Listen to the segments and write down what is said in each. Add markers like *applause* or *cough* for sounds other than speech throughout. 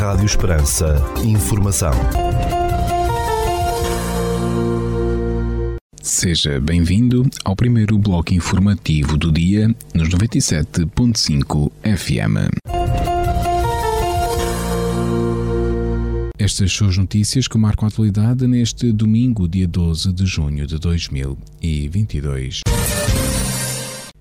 Rádio Esperança. Informação. Seja bem-vindo ao primeiro bloco informativo do dia nos 97.5 FM. Estas são as notícias que marcam a atualidade neste domingo, dia 12 de junho de 2022.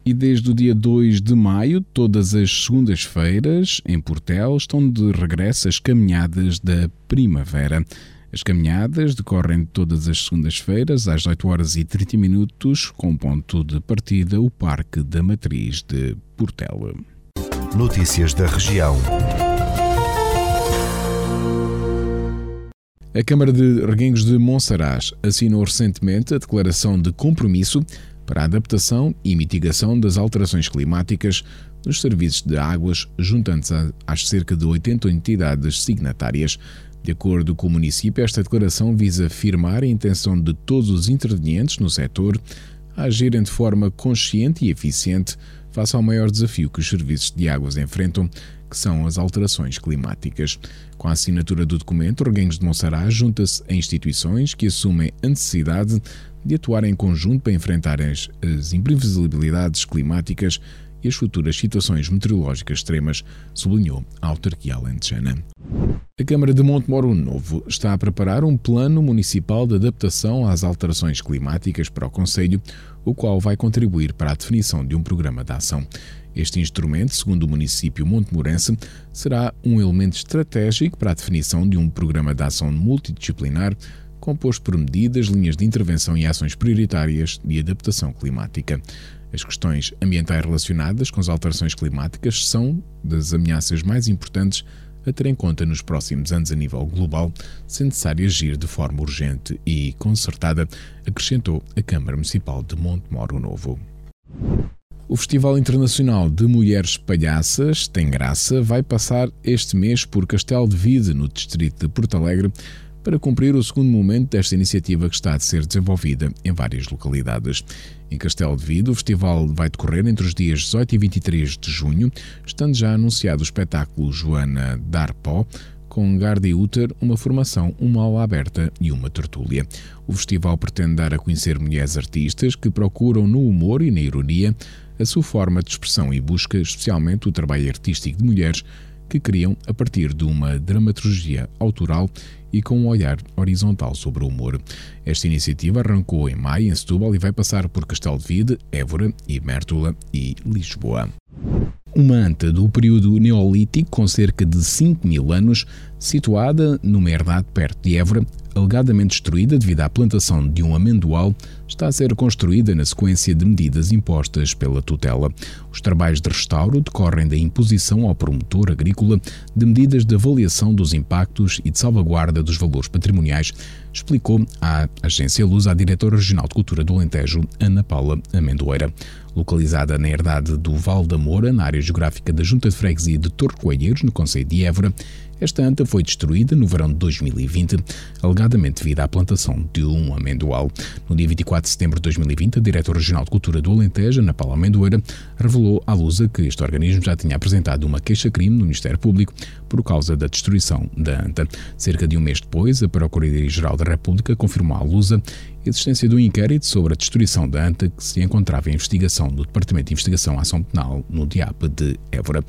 E desde o dia 2 de maio, todas as segundas-feiras, em Portel, estão de regresso as caminhadas da primavera. As caminhadas decorrem todas as segundas-feiras, às 8 horas e 30 minutos, com ponto de partida o Parque da Matriz de Portel. Notícias da região. A Câmara de Reguengos de Monsaraz assinou recentemente a declaração de compromisso para a adaptação e mitigação das alterações climáticas nos serviços de águas, juntando-se às cerca de 80 entidades signatárias. De acordo com o município, esta declaração visa afirmar a intenção de todos os intervenientes no setor a agirem de forma consciente e eficiente face ao maior desafio que os serviços de águas enfrentam, que são as alterações climáticas. Com a assinatura do documento, Reguengos de Monsaraz junta-se a instituições que assumem a necessidade de atuar em conjunto para enfrentar as, as imprevisibilidades climáticas e as futuras situações meteorológicas extremas, sublinhou a autarquia alentejana. A Câmara de Montemoro Novo está a preparar um plano municipal de adaptação às alterações climáticas para o Conselho, o qual vai contribuir para a definição de um programa de ação. Este instrumento, segundo o município montemorense, será um elemento estratégico para a definição de um programa de ação multidisciplinar composto por medidas, linhas de intervenção e ações prioritárias de adaptação climática. As questões ambientais relacionadas com as alterações climáticas são das ameaças mais importantes a ter em conta nos próximos anos a nível global, sendo necessário agir de forma urgente e concertada, acrescentou a Câmara Municipal de Montemoro Novo. O Festival Internacional de Mulheres Palhaças Tem Graça vai passar este mês por Castelo de Vide, no distrito de Porto Alegre, para cumprir o segundo momento desta iniciativa que está a ser desenvolvida em várias localidades. Em Castelo de Vido, o festival vai decorrer entre os dias 18 e 23 de junho, estando já anunciado o espetáculo Joana Darpó, com Garde Uter, uma formação, uma aula aberta e uma tertúlia. O festival pretende dar a conhecer mulheres artistas que procuram no humor e na ironia a sua forma de expressão e busca especialmente o trabalho artístico de mulheres que criam a partir de uma dramaturgia autoral e com um olhar horizontal sobre o humor. Esta iniciativa arrancou em maio em Setúbal e vai passar por Castelo de Vide, Évora, Mértola e Lisboa. Uma anta do período neolítico com cerca de 5 mil anos, situada numa herdade perto de Évora, alegadamente destruída devido à plantação de um amendoal, está a ser construída na sequência de medidas impostas pela tutela. Os trabalhos de restauro decorrem da imposição ao promotor agrícola de medidas de avaliação dos impactos e de salvaguarda dos valores patrimoniais, explicou à Agência Luz a diretora regional de Cultura do Alentejo, Ana Paula Amendoeira. Localizada na herdade do Val da Moura, na área geográfica da Junta de Freguesia de Torre Coelheiros, no Conselho de Évora, esta anta foi destruída no verão de 2020, alegadamente devido à plantação de um amendoal. No dia 24 de setembro de 2020, a diretora regional de Cultura do Alentejo, Ana Paula Amendoeira, revelou à Lusa que este organismo já tinha apresentado uma queixa-crime no Ministério Público por causa da destruição da anta. Cerca de um mês depois, a Procuradoria-Geral da República confirmou à Lusa a existência de um inquérito sobre a destruição da anta que se encontrava em investigação do Departamento de Investigação Ação Penal no DIAP de Évora.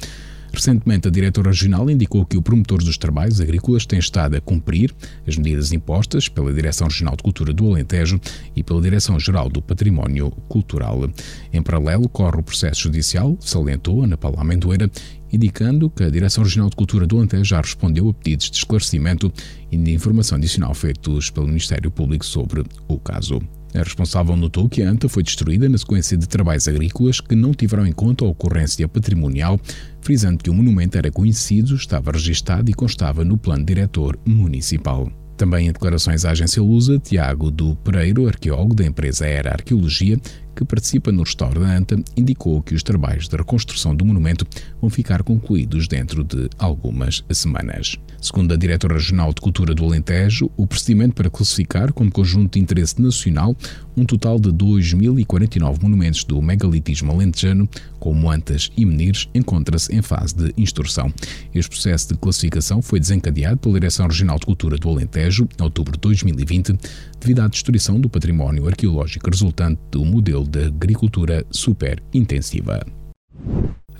Recentemente, a diretora regional indicou que o promotor dos trabalhos agrícolas tem estado a cumprir as medidas impostas pela Direção Regional de Cultura do Alentejo e pela Direção-Geral do Património Cultural. Em paralelo, corre o processo judicial, salientou Ana Paula Amendoeira, indicando que a Direção Regional de Cultura do Alentejo já respondeu a pedidos de esclarecimento e de informação adicional feitos pelo Ministério Público sobre o caso. A responsável notou que a anta foi destruída na sequência de trabalhos agrícolas que não tiveram em conta a ocorrência patrimonial, frisando que o monumento era conhecido, estava registado e constava no plano diretor municipal. Também em declarações à agência Lusa, Tiago do Pereiro, arqueólogo da empresa Era Arqueologia, que participa no restaurante, indicou que os trabalhos de reconstrução do monumento vão ficar concluídos dentro de algumas semanas. Segundo a diretora regional de Cultura do Alentejo, o procedimento para classificar como conjunto de interesse nacional um total de 2.049 monumentos do megalitismo alentejano, como Antas e Menires, encontra-se em fase de instrução. Este processo de classificação foi desencadeado pela Direção Regional de Cultura do Alentejo em outubro de 2020, devido à destruição do património arqueológico resultante do modelo de agricultura super intensiva.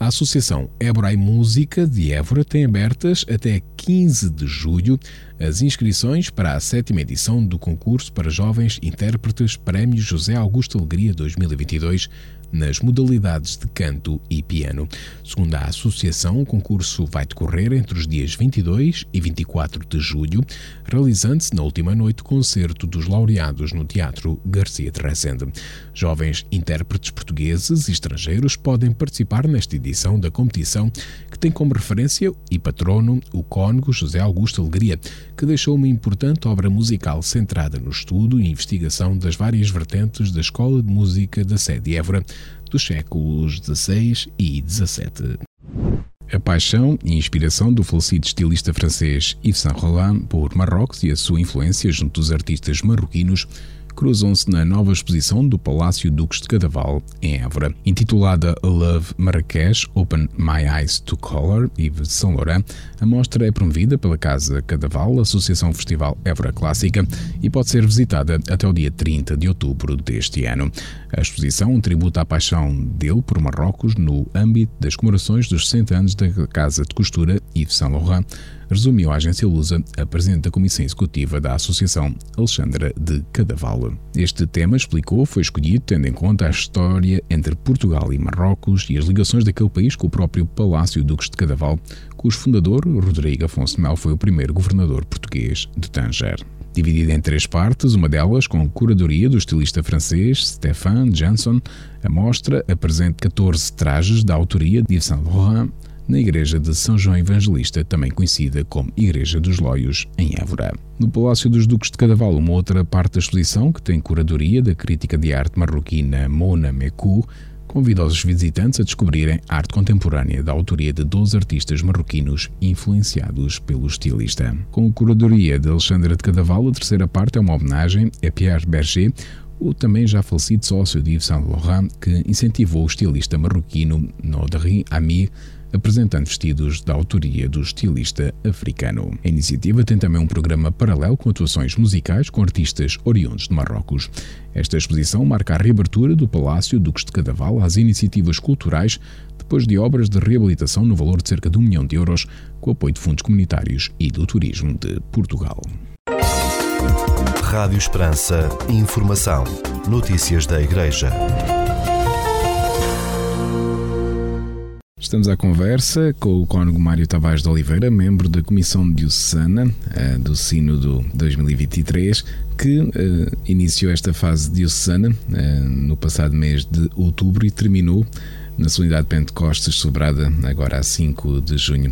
A Associação Évora e Música de Évora tem abertas até 15 de julho as inscrições para a sétima edição do concurso para jovens intérpretes Prémio José Augusto Alegria 2022 nas modalidades de canto e piano. Segundo a associação, o concurso vai decorrer entre os dias 22 e 24 de julho, realizando-se na última noite o concerto dos laureados no Teatro Garcia de Rezende. Jovens intérpretes portugueses e estrangeiros podem participar nesta edição da competição, que tem como referência e patrono o cônego José Augusto Alegria, que deixou uma importante obra musical centrada no estudo e investigação das várias vertentes da Escola de Música da sede Évora, dos séculos XVI e XVII. A paixão e inspiração do falecido estilista francês Yves Saint Laurent por Marrocos e a sua influência junto dos artistas marroquinos cruzam-se na nova exposição do Palácio Duques de Cadaval, em Évora. Intitulada Love Marrakech Open My Eyes to Color, Yves Saint Laurent, a mostra é promovida pela Casa Cadaval, Associação Festival Évora Clássica, e pode ser visitada até o dia 30 de outubro deste ano. A exposição tributa a paixão dele por Marrocos no âmbito das comemorações dos 60 anos da Casa de Costura Yves Saint Laurent, resumiu a agência Lusa a presidente da comissão executiva da associação, Alexandra de Cadaval. Este tema, explicou, foi escolhido tendo em conta a história entre Portugal e Marrocos e as ligações daquele país com o próprio Palácio Duques de Cadaval, cujo fundador, Rodrigo Afonso Mel, foi o primeiro governador português de Tanger dividida em três partes, uma delas com curadoria do estilista francês Stéphane Janson. A mostra apresenta 14 trajes da autoria de Yves Saint Laurent, na Igreja de São João Evangelista, também conhecida como Igreja dos Loios, em Évora. No Palácio dos Duques de Cadaval, uma outra parte da exposição, que tem curadoria da crítica de arte marroquina Mona Mekou, convida os visitantes a descobrirem arte contemporânea da autoria de 12 artistas marroquinos influenciados pelo estilista. Com a curadoria de Alexandra de Cadaval, a terceira parte é uma homenagem a Pierre Berger, o também já falecido sócio de Yves Saint Laurent, que incentivou o estilista marroquino Nodri Amir apresentando vestidos da autoria do estilista africano. A iniciativa tem também um programa paralelo com atuações musicais com artistas oriundos de Marrocos. Esta exposição marca a reabertura do Palácio Duques de Cadaval às iniciativas culturais depois de obras de reabilitação no valor de cerca de um milhão de euros, com apoio de fundos comunitários e do turismo de Portugal. Rádio Esperança. Informação. Notícias da Igreja. Estamos à conversa com o cônego Mário Tavares de Oliveira, membro da Comissão Diocesana eh, do Sínodo 2023, que uh, iniciou esta fase diocesana uh, no passado mês de outubro e terminou na Solenidade de Pentecostes, celebrada agora a 5 de junho.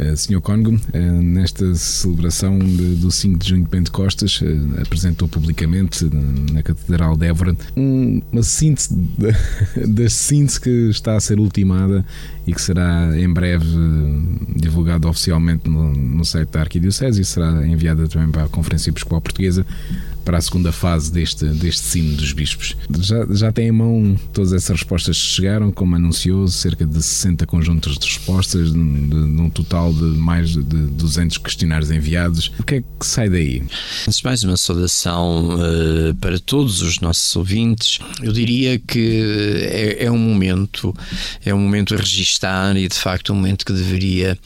Uh, Sr. Cónigo, uh, nesta celebração de, do 5 de junho de Pentecostes, uh, apresentou publicamente na Catedral de Évora um, uma síntese *laughs* da síntese que está a ser ultimada e que será em breve divulgado oficialmente no, no site da Arquidiocese e será enviada também para a Conferência Episcopal Portuguesa para a segunda fase deste, deste sino dos bispos. Já, já tem em mão todas essas respostas que chegaram, como anunciou, cerca de 60 conjuntos de respostas, de, de, de um total de mais de 200 questionários enviados. O que é que sai daí? Antes mais uma saudação uh, para todos os nossos ouvintes. Eu diria que é, é, um momento, é um momento a registar e de facto um momento que deveria,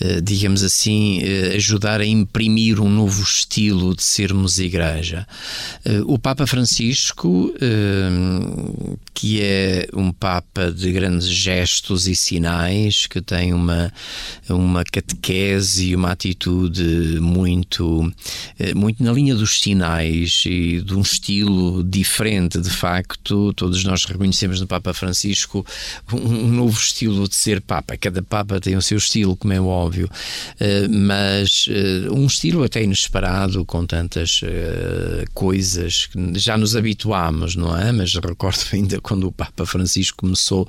uh, digamos assim, uh, ajudar a imprimir um novo estilo de sermos igreja. Eh, o Papa Francisco, eh, que é um Papa de grandes gestos e sinais, que tem uma, uma catequese e uma atitude muito, eh, muito na linha dos sinais e de um estilo diferente, de facto. Todos nós reconhecemos no Papa Francisco um novo estilo de ser Papa. Cada Papa tem o seu estilo, como é óbvio, mas um estilo até inesperado, com tantas uh, coisas que já nos habituámos, não é? Mas recordo *laughs* ainda quando o Papa Francisco começou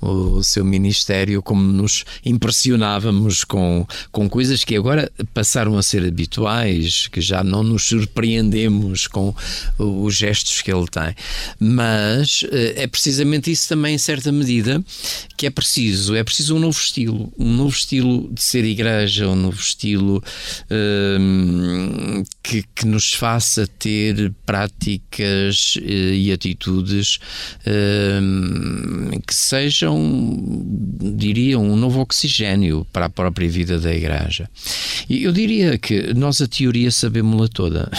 o, seu ministério, como nos impressionávamos com, com coisas que agora passaram a ser habituais, que já não nos surpreendemos com os gestos que ele tem. Mas uh, é precisamente isso também, em certa medida, que é preciso. É preciso um novo estilo, um novo estilo de ser igreja, um novo estilo uh, que, que, nos faça ter práticas uh, e atitudes uh, que sejam, diria, um novo oxigênio para a própria vida da igreja. E eu diria que nós a teoria sabemos-la toda.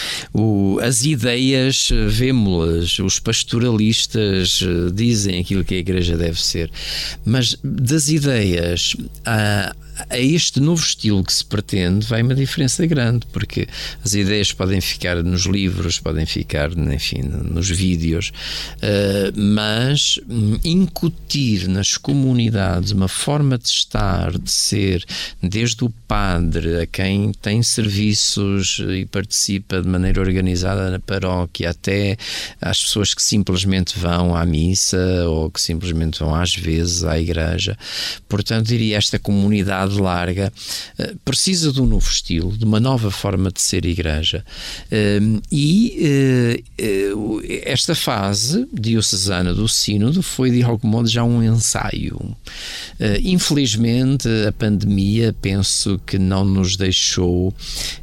*laughs* as ideias vemos-las, os pastoralistas eh, dizem aquilo que a igreja deve ser, mas das ideias a, a este novo estilo que se pretende vai uma diferença grande, porque as ideias podem ficar nos livros, podem ficar, enfim, nos vídeos, uh, mas hum, incutir nas comunidades uma forma de estar, de ser, desde o padre a quem tem serviços e participa de maneira organizada na paróquia, até às pessoas que simplesmente vão à missa ou que simplesmente vão às vezes à igreja. Portanto, diria esta comunidade larga, eh, precisa de um novo estilo, de uma nova forma de ser igreja. Ehm, e eh, eh, esta fase diocesana do Sínodo foi, de algum modo, já um ensaio. Infelizmente, a pandemia, penso que não nos deixou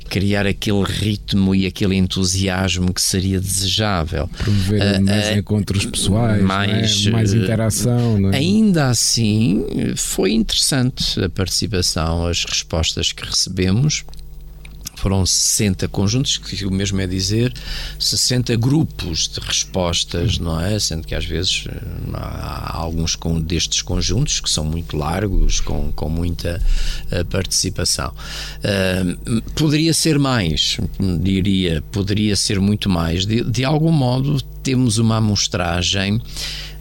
criar aquele ritmo e aquele entusiasmo que seria desejável. Promover uh, mais uh, encontros pessoais, mais, é? mais interação. É? Ainda assim, foi interessante a participação, as respostas que recebemos foram 60 conjuntos, que o mesmo é dizer 60 grupos de respostas, não é? Sendo que às vezes eh, há alguns destes conjuntos que são muito largos, com, com muita uh, participação. Uh, poderia ser mais, diria, poderia ser muito mais. De, de algum modo, temos uma amostragem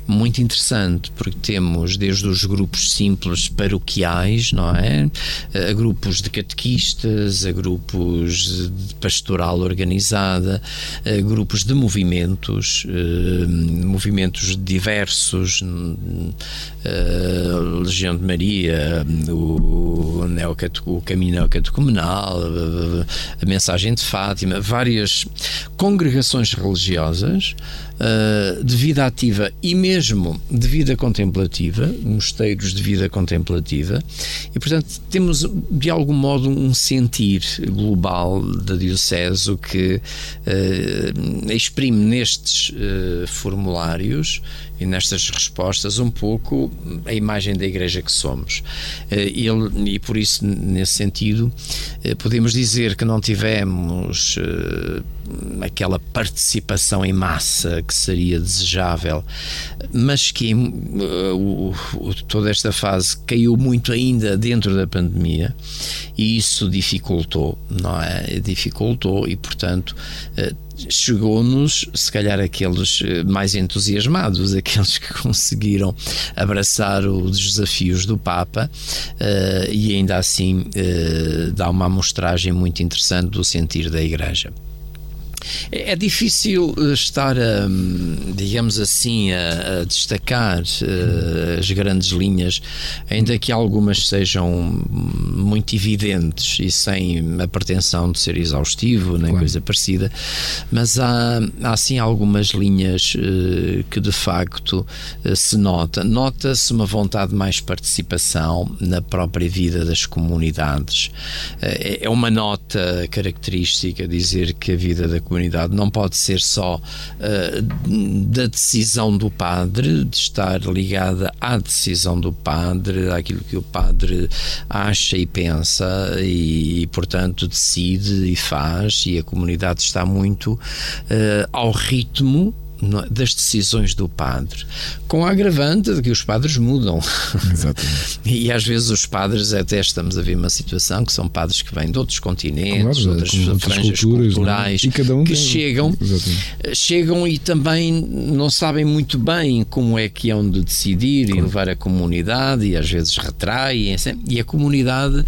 muito interessante, porque temos desde os grupos simples paroquiais, não é? A grupos de catequistas, a grupos de pastoral organizada, a grupos de movimentos, eh, movimentos diversos, eh, Legião de Maria, o, o Caminho Neocatecumenal, a Mensagem de Fátima, várias congregações religiosas uh, de vida ativa e mesmo de vida contemplativa, mosteiros de vida contemplativa, e portanto temos de algum modo um sentir global da Diocese que uh, exprime nestes uh, formulários e nestas respostas um pouco a imagem da Igreja que somos. Ele, e por isso, nesse sentido, podemos dizer que não tivemos aquela participação em massa que seria desejável, mas que toda esta fase caiu muito ainda dentro da pandemia e isso dificultou, não é? Dificultou e, portanto, chegou-nos, se calhar, aqueles uh, mais entusiasmados, aqueles que conseguiram abraçar os desafios do Papa uh, e ainda assim uh, dá uma amostragem muito interessante do sentir da Igreja. É, é difícil eh, estar, a, digamos assim, a, a destacar uh, as grandes linhas, ainda que algumas sejam muito evidentes e sem a pretensão de ser exaustivo, nem claro. coisa parecida, mas há, há sim algumas linhas uh, que de facto uh, se nota. Nota-se uma vontade de mais participação na própria vida das comunidades. É, é uma nota característica dizer que a vida da comunidade não pode ser só uh, da decisão do padre, de estar ligada à decisão do padre, àquilo que o padre acha e pensa e, portanto, decide e faz, e a comunidade está muito uh, ao ritmo das decisões do padre, com a agravante de que os padres mudam. Exatamente. *laughs* e às vezes os padres, até estamos a ver uma situação que são padres que vêm de outros continentes, claro, outras franjas culturas, é? culturais, um que chegam, chegam e também não sabem muito bem como é que hão de decidir claro. e levar a comunidade e às vezes retraem, e a comunidade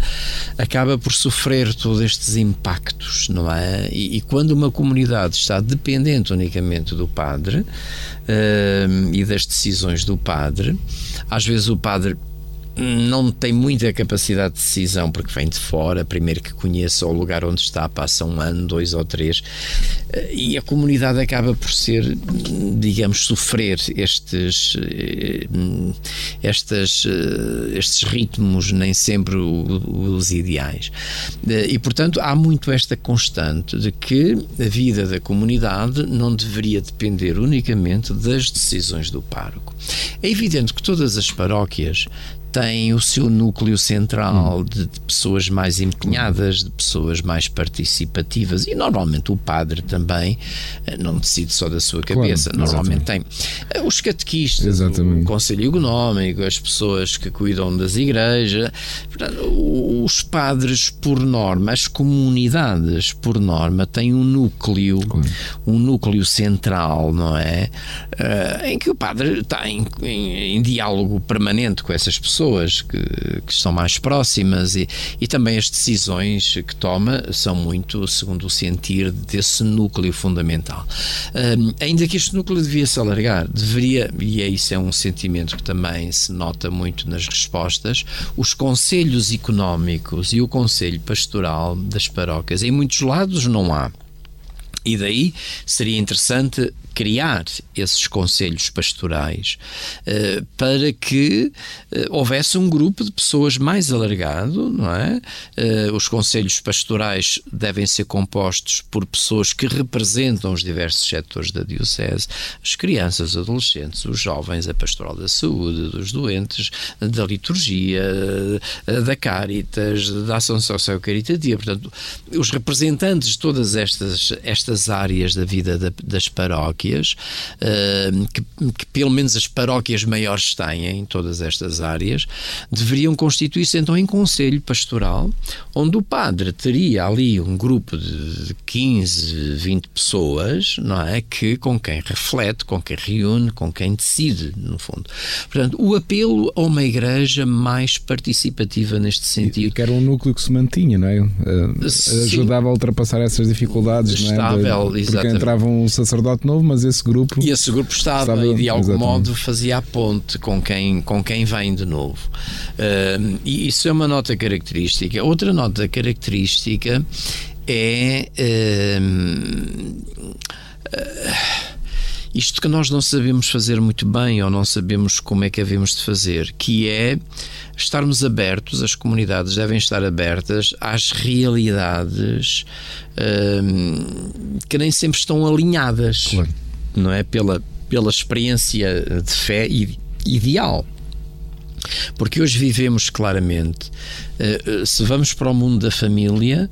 acaba por sofrer todos estes impactos, não é? E, e quando uma comunidade está dependente unicamente do padre uh, e das decisões do padre, às vezes o padre não tem muita capacidade de decisão porque vem de fora, primeiro que conheça o lugar onde está, passa um ano, dois ou três, eh, e a comunidade acaba por ser, digamos, sofrer estes, eh, estes, eh, estes ritmos, nem sempre os ideais. E, portanto, há muito esta constante de que a vida da comunidade não deveria depender unicamente das decisões do pároco. É evidente que todas as paróquias tem o seu núcleo central hum. de, de, pessoas mais empenhadas, de pessoas mais participativas e normalmente o padre também eh, não decide só da sua cabeça, claro, normalmente exatamente. tem eh, os catequistas, exatamente. o conselho económico, as pessoas que cuidam das igrejas, os padres por norma, as comunidades por norma têm um núcleo, claro. um núcleo central, não é? Uh, em que o padre está em, em, em diálogo permanente com essas pessoas pessoas que, que estão mais próximas e, e também as decisões que toma são muito segundo o sentir desse núcleo fundamental. Um, ainda que este núcleo devia se alargar, deveria, e é isso é um sentimento que também se nota muito nas respostas, os conselhos económicos e o conselho pastoral das paróquias. Em muitos lados não há. E daí seria interessante criar esses conselhos pastorais uh, para que uh, houvesse um grupo de pessoas mais alargado, não é? Uh, os conselhos pastorais devem ser compostos por pessoas que representam os diversos setores da Diocese, as crianças, os adolescentes, os jovens, a pastoral da saúde, dos doentes, da liturgia, da Caritas, da ação social caritativa. Portanto, os representantes de todas estas, estas áreas da vida da, das paróquias uh, que, que, pelo menos as paróquias maiores têm em todas estas áreas, deveriam constituir-se então em conselho pastoral, onde o padre teria ali um grupo de 15, 20 pessoas, não é? Que, com quem reflete, com quem reúne, com quem decide, no fundo. Portanto, o apelo a uma igreja mais participativa neste sentido. E que era um núcleo que se mantinha, não é? Uh, ajudava a ultrapassar essas dificuldades, não é? Porque exatamente. entrava um sacerdote novo, mas esse grupo. E esse grupo estava, estava e de algum exatamente. modo fazia a ponte com quem, com quem vem de novo. Uh, e isso é uma nota característica. Outra nota característica é. Uh, uh, isto que nós não sabemos fazer muito bem ou não sabemos como é que havemos de fazer, que é estarmos abertos, as comunidades devem estar abertas às realidades hum, que nem sempre estão alinhadas, claro. não é? Pela, pela experiência de fé ideal. Porque hoje vivemos claramente, uh, se vamos para o mundo da família,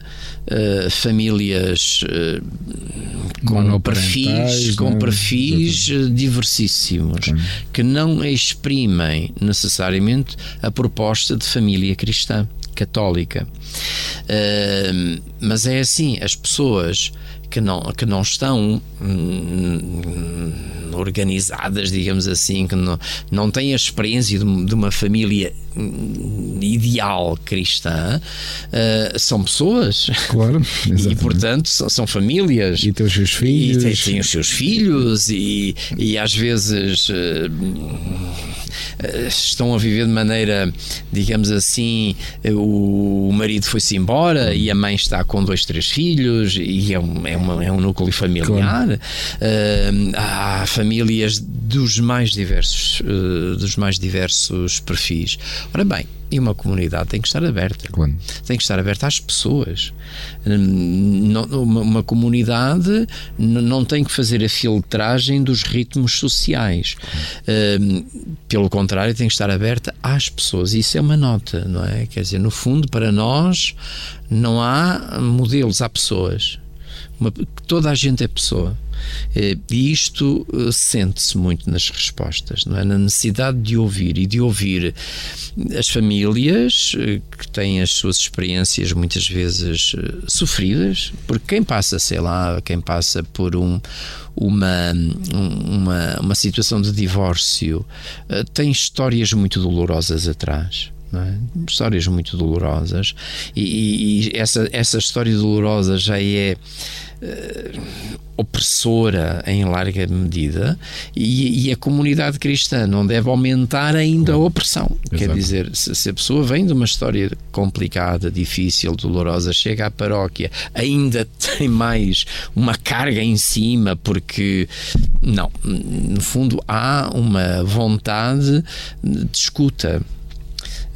uh, famílias com perfis, com né? perfis diversíssimos, que não exprimem necessariamente a proposta de família cristã, católica. mas é assim, as pessoas que não, que não estão hum, organizadas, digamos assim, que não, não têm a experiência de, de uma família hum, ideal cristã, uh, são pessoas. Claro, *laughs* exatamente. E, portanto, são, são, famílias. E têm os seus filhos. E têm, os seus filhos, e, e às vezes. Uh, estão a viver de maneira, digamos assim, o, marido foi-se embora e a mãe está com dois, três filhos e é um, é uma, é um núcleo familiar. Claro. Uh, há famílias dos mais diversos, dos mais diversos perfis. Ora bem, e uma comunidade tem que estar aberta. Claro. Tem que estar aberta às pessoas. Uma, comunidade não tem que fazer a filtragem dos ritmos sociais. Pelo contrário, tem que estar aberta às pessoas. Isso é uma nota, não é? Quer dizer, no fundo, para nós, não há modelos, há pessoas. Uma, toda a gente é pessoa. Eh, e isto eh, sente-se muito nas respostas, não é? na necessidade de ouvir e de ouvir as famílias eh, que têm as suas experiências muitas vezes sofridas, porque quem passa, sei lá, quem passa por um, uma, uma, uma situação de divórcio tem histórias muito dolorosas atrás É? Histórias muito dolorosas, e, e, e, essa, essa história dolorosa já é uh, opressora em larga medida, e, e, a comunidade cristã não deve aumentar ainda a opressão. Exato. Quer dizer, se, se, a pessoa vem de uma história complicada, difícil, dolorosa, chega à paróquia, ainda *laughs* tem mais uma carga em cima, porque não, no fundo há uma vontade de escuta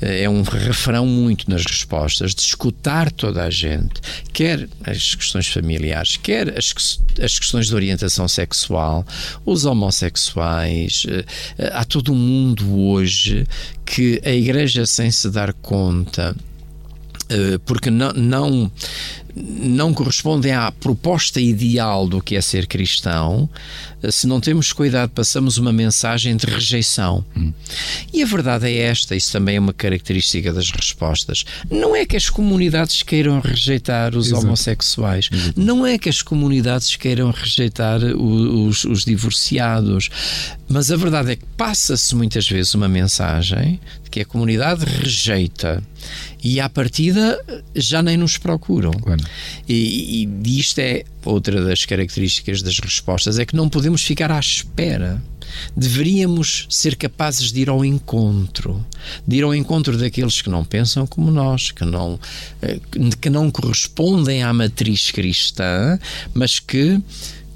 é um refrão muito nas respostas, de escutar toda a gente, quer as questões familiares, quer as, as questões de orientação sexual, os homossexuais. Eh, há todo um mundo hoje que a Igreja, sem se dar conta, eh, porque não, não, não correspondem à proposta ideal do que é ser cristão, eh, se não temos cuidado, passamos uma mensagem de rejeição. Hum. E a verdade é esta, isso também é uma característica das respostas. Não é que as comunidades queiram rejeitar os Exato. homossexuais, Exato. não é que as comunidades queiram rejeitar os, os divorciados, mas a verdade é que passa-se muitas vezes uma mensagem de que a comunidade rejeita e à partida já nem nos procuram. Claro. E, e isto é outra das características das respostas, é que não podemos ficar à espera. Deveríamos ser capazes de ir ao encontro, de ir ao encontro daqueles que não pensam como nós, que não, eh, que não correspondem à matriz cristã, mas que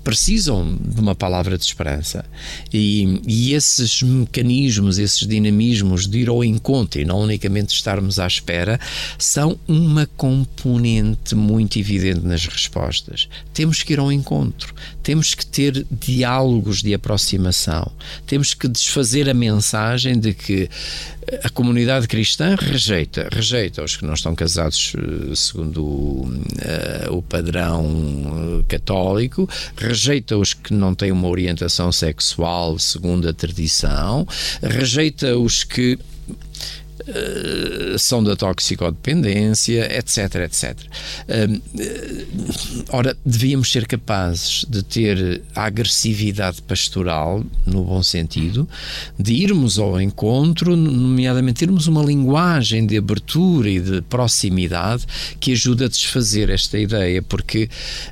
precisam de uma palavra de esperança. E, e, esses mecanismos, esses dinamismos de ir ao encontro e não unicamente estarmos à espera, são uma componente muito evidente nas respostas. Temos que ir ao encontro, temos que ter diálogos de aproximação, temos que desfazer a mensagem de que a comunidade cristã rejeita, rejeita os que não estão casados eh, segundo uh, o padrão católico, rejeita os que não têm uma orientação sexual segundo a tradição, rejeita os que eh, são da toxicodependência, etc, etc. Uh, ora, devíamos ser capazes de ter a agressividade pastoral, no bom sentido, de irmos ao encontro, nomeadamente termos uma linguagem de abertura e de proximidade que ajuda a desfazer esta ideia, porque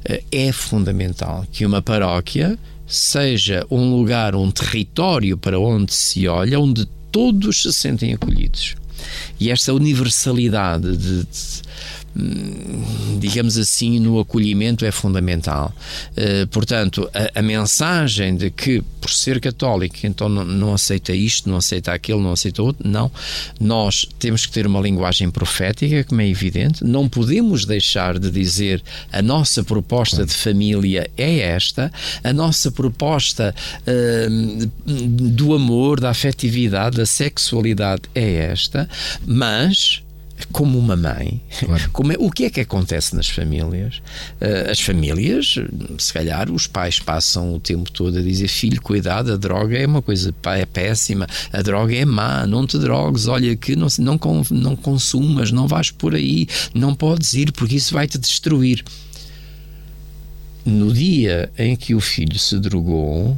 uh, é fundamental que uma paróquia seja um lugar, um território para onde se olha, onde todos se sentem acolhidos. E esta universalidade de, de digamos assim, no acolhimento é fundamental. Uh, portanto, a, a, mensagem de que, por ser católico, então não, não, aceita isto, não aceita aquilo, não aceita outro, não. Nós temos que ter uma linguagem profética, como é evidente, não podemos deixar de dizer a nossa proposta de família é esta, a nossa proposta uh, do amor, da afetividade, da sexualidade é esta, mas como uma mãe, claro. como é, o que é que acontece nas famílias? Uh, as famílias, se calhar, os pais passam o tempo todo a dizer: filho, cuidado, a droga é uma coisa é péssima, a droga é má, não te drogues, olha que não, não, não consumas, não vais por aí, não podes ir porque isso vai te destruir. No dia em que o filho se drogou,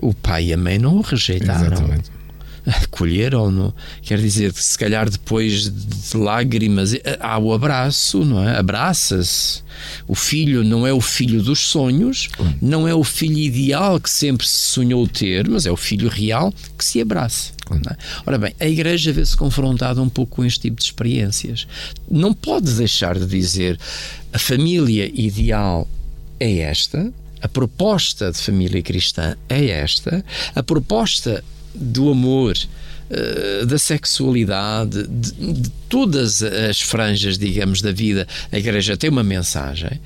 o pai e a mãe não o rejeitaram. Exatamente *laughs* acolheram-no. Quer dizer, se calhar depois de lágrimas, eh, há o abraço, não é? Abraça-se. O filho não é o filho dos sonhos, não é o filho ideal que sempre se sonhou ter, mas é o filho real que se abraça. É? Ora bem, a Igreja vê-se confrontada um pouco com este tipo de experiências. Não pode deixar de dizer a família ideal é esta, a proposta de família cristã é esta, a proposta do amor, eh, da sexualidade, de, de, todas as franjas, digamos, da vida, a Igreja tem uma mensagem,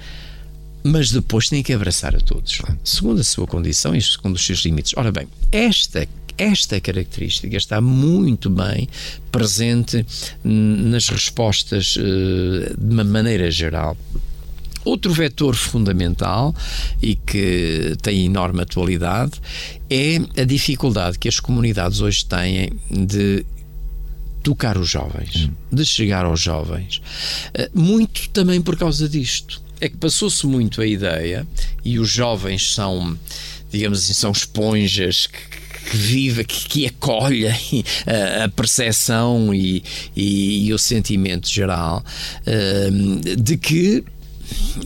mas depois tem que abraçar a todos, segundo a sua condição e segundo os seus limites. Ora bem, esta esta característica está muito bem presente nas respostas eh, de uma maneira geral Outro vetor fundamental e que tem enorme atualidade é a dificuldade que as comunidades hoje têm de tocar os jovens, de chegar aos jovens. Eh, muito também por causa disto. É que passou-se muito a ideia, e os jovens são, digamos assim, são esponjas que, que vive, que, que acolhe a, *laughs* a percepção e, e, e, o sentimento geral uh, de que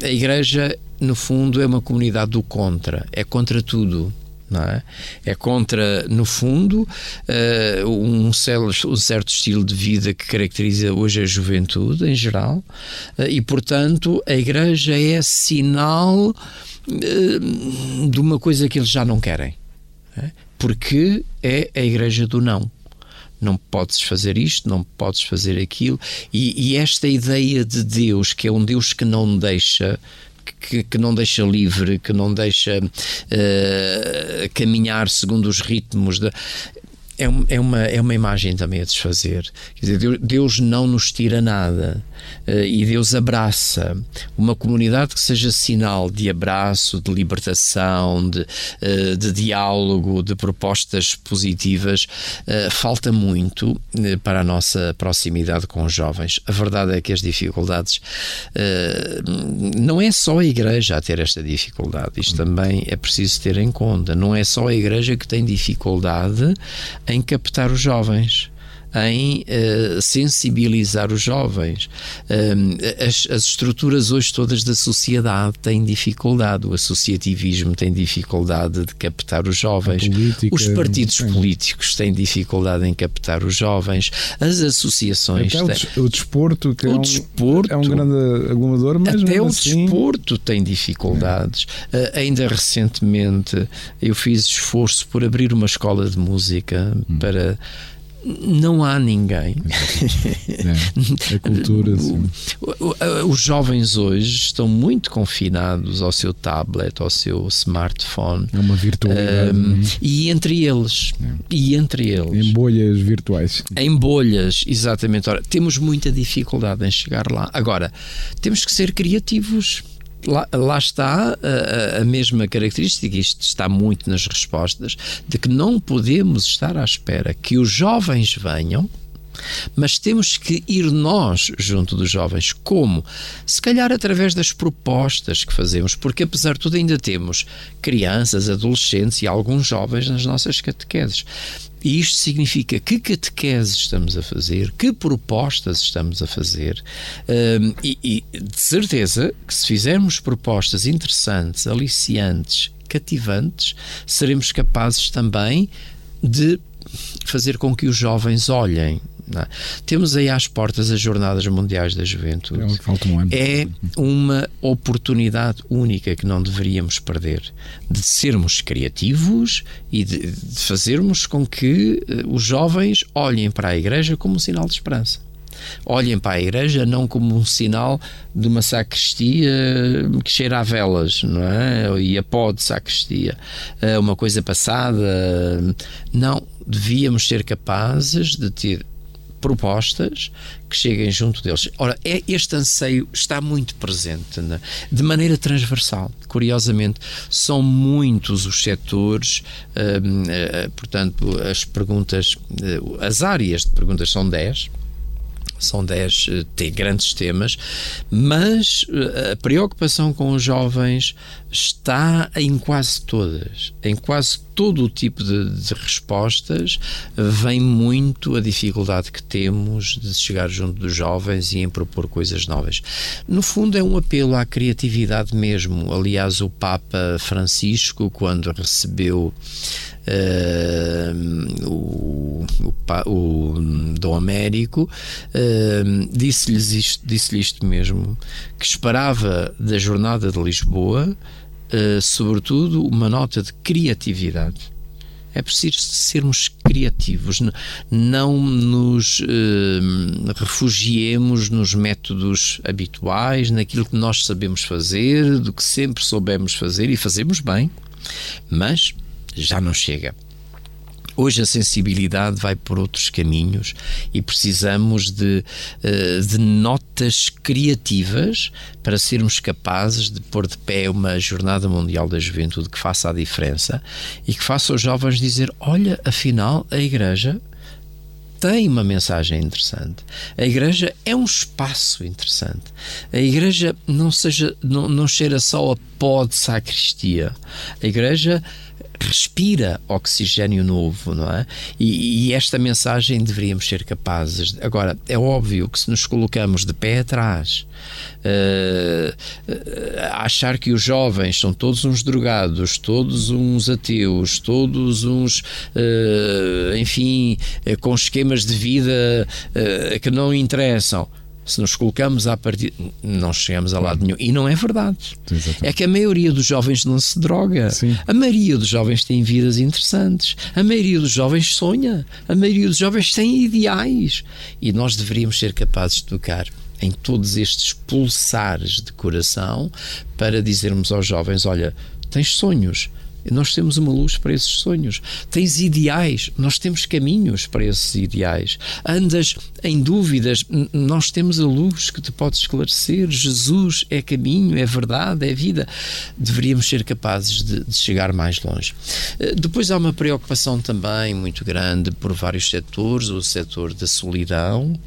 a Igreja, no fundo, é uma comunidade do contra, é contra tudo. Não é? é contra, no fundo, uh, um, certo, um, certo estilo de vida que caracteriza hoje a juventude em geral, uh, e portanto a Igreja é sinal uh, de uma coisa que eles já não querem, é? porque é a Igreja do não não podes fazer isto, não podes fazer aquilo. E, e, esta ideia de Deus, que é um Deus que não deixa. Que, que não deixa livre, que não deixa uh, caminhar segundo os ritmos. De, é, é, uma, é uma imagem também a desfazer. Quer dizer, Deus não nos tira nada e Deus abraça uma comunidade que seja sinal de abraço, de libertação, de, uh, de diálogo, de propostas positivas. Uh, falta muito para a nossa proximidade com os jovens. A verdade é que as dificuldades não é só a igreja a ter esta dificuldade, isto também é preciso ter em conta. Não é só a igreja que tem dificuldade em captar os jovens em uh, sensibilizar os jovens. Uh, as, as, estruturas hoje todas da sociedade têm dificuldade, o associativismo tem dificuldade de captar os jovens, política, os partidos sim. políticos têm dificuldade em captar os jovens, as associações. Até têm... o, desporto, que o é, um, desporto, é um grande aglomerador, mas até o assim... desporto tem dificuldades. É. Uh, ainda recentemente eu fiz esforço por abrir uma escola de música hum. para não há ninguém. *laughs* É, a cultura. Sim. Os jovens hoje estão muito confinados ao seu tablet, ao seu smartphone. É uma virtualidade. Um, e entre eles. É. E entre eles. Em bolhas virtuais. Em bolhas, exatamente. Ora, temos muita dificuldade em chegar lá. Agora, temos que ser criativos lá, lá está a, a, mesma característica, isto está muito nas respostas, de que não podemos estar à espera que os jovens venham. Mas temos que ir nós junto dos jovens. Como? Se calhar através das propostas que fazemos, porque apesar de tudo ainda temos crianças, adolescentes e alguns jovens nas nossas catequeses. E isto significa que catequese estamos a fazer, que propostas estamos a fazer, um, e, e de certeza que se fizermos propostas interessantes, aliciantes, cativantes, seremos capazes também de fazer com que os jovens olhem é? Temos aí às portas as Jornadas Mundiais da Juventude. É, um é uma oportunidade única que não deveríamos perder de sermos criativos e de, de fazermos com que eh, os jovens olhem para a Igreja como um sinal de esperança olhem para a igreja não como um sinal de uma sacristia que cheira a velas, não é? E a pó de sacristia, é uma coisa passada. Não, devíamos ser capazes de ter propostas que cheguem junto deles. Ora, é, este anseio está muito presente né? de maneira transversal. Curiosamente, são muitos os setores, hum, uh, portanto, as perguntas, uh, as áreas de perguntas são 10 são 10 eh, grandes temas, mas a preocupação com os jovens está em quase todas, em quase todo o tipo de, de, respostas, vem muito a dificuldade que temos de chegar junto dos jovens e em propor coisas novas. No fundo, é um apelo à criatividade mesmo. Aliás, o Papa Francisco, quando recebeu uh, o, o, o, Dom Américo, uh, disse-lhes isto, disse isto mesmo, que esperava da jornada de Lisboa, uh, sobretudo, uma nota de criatividade. É preciso sermos criativos, não nos eh, refugiemos nos métodos habituais, naquilo que nós sabemos fazer, do que sempre soubemos fazer e fazemos bem, mas já não chega. Hoje a sensibilidade vai por outros caminhos e precisamos de, eh, de notas criativas para sermos capazes de pôr de pé uma Jornada Mundial da Juventude que faça a diferença e que faça os jovens dizer: olha, afinal, a Igreja tem uma mensagem interessante. A igreja é um espaço interessante. A igreja não seja não, não cheira só a pó de sacristia. A igreja respira oxigênio novo, não é? E, e, esta mensagem deveríamos ser capazes. Agora, é óbvio que se nos colocamos de pé atrás, uh, uh, achar que os jovens são todos uns drogados, todos uns ateus, todos uns, uh, enfim, com esquemas de vida que não interessam se nos colocamos a partir. não chegamos a lado nenhum. E não é verdade. Exatamente. É que a maioria dos jovens não se droga. Sim. A maioria dos jovens tem vidas interessantes. A maioria dos jovens sonha. A maioria dos jovens tem ideais. E nós deveríamos ser capazes de tocar em todos estes pulsares de coração para dizermos aos jovens: olha, tens sonhos nós temos uma luz para esses sonhos. Tens ideais, nós temos caminhos para esses ideais. Andas em dúvidas, nós temos a luz que te pode esclarecer. Jesus é caminho, é verdade, é vida. Deveríamos ser capazes de, de chegar mais longe. Eh, depois há uma preocupação também muito grande por vários setores: o setor da solidão,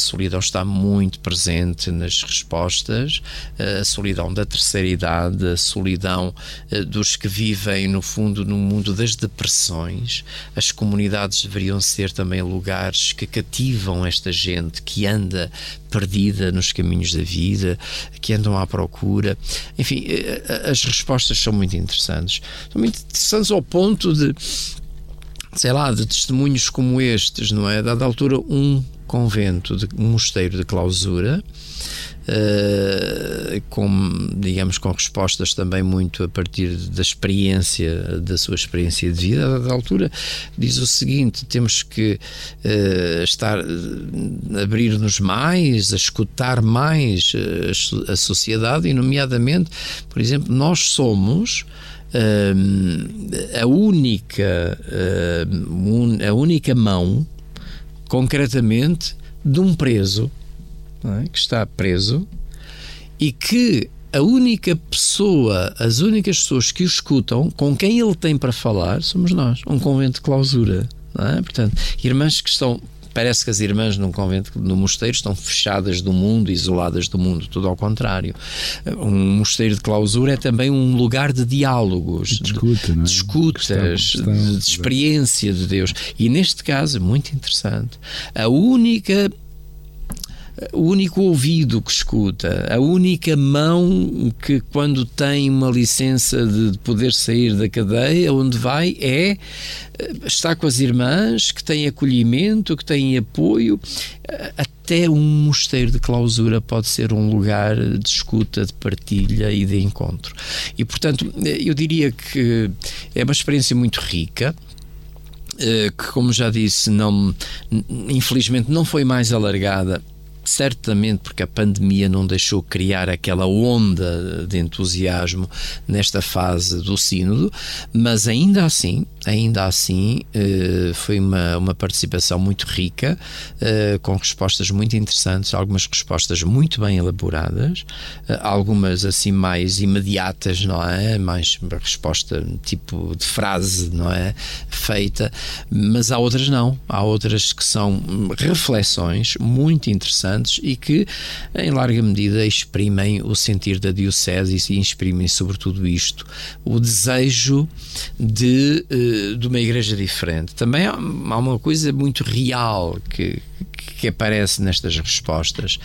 solidão está muito presente nas respostas, a solidão da terceira idade, a solidão eh, dos que vivem, no fundo, no mundo das depressões. As comunidades deveriam ser também lugares que cativam esta gente que anda perdida nos caminhos da vida, que andam à procura. Enfim, eh, eh, as respostas são muito interessantes. São muito interessantes ao ponto de sei lá, de testemunhos como estes, não é? Dada altura, um convento, de, um mosteiro de clausura, Uh, com, digamos, com respostas também muito a partir da experiência, da sua experiência de vida. A dada altura, diz o seguinte: temos que uh, estar, abrir-nos mais, a escutar mais a, a sociedade, e, nomeadamente, por exemplo, nós somos. Uh, a única un, a única mão concretamente de um preso é? que está preso e que a única pessoa, as únicas pessoas que o escutam, com quem ele tem para falar, somos nós, um convento de clausura. É? Portanto, irmãs que estão Parece que as irmãs num convento, no mosteiro, estão fechadas do mundo, isoladas do mundo, tudo ao contrário. Um mosteiro de clausura é também um lugar de diálogos, de, é? de escutas, questão, de, de experiência de Deus. E neste caso, muito interessante, a única o único ouvido que escuta, a única mão que, quando tem uma licença de poder sair da cadeia, onde vai é eh, estar com as irmãs, que tem acolhimento, que tem apoio. Eh, até um mosteiro de clausura pode ser um lugar de escuta, de partilha e de encontro. E, portanto, eh, eu diria que é uma experiência muito rica que, como já disse, não, infelizmente não foi mais alargada certamente porque a pandemia não deixou criar aquela onda de entusiasmo nesta fase do sínodo, mas ainda assim, ainda assim, eh, foi uma, uma participação muito rica, eh, com respostas muito interessantes, algumas respostas muito bem elaboradas, eh, algumas assim mais imediatas, não é? Mais resposta tipo de frase, não é? Feita, mas há outras não, há outras que são reflexões muito interessantes e que, em larga medida, exprimem o sentir da Diocese e exprimem, sobretudo, isto: o desejo de, de uma igreja diferente. Também há uma coisa muito real que, que aparece nestas respostas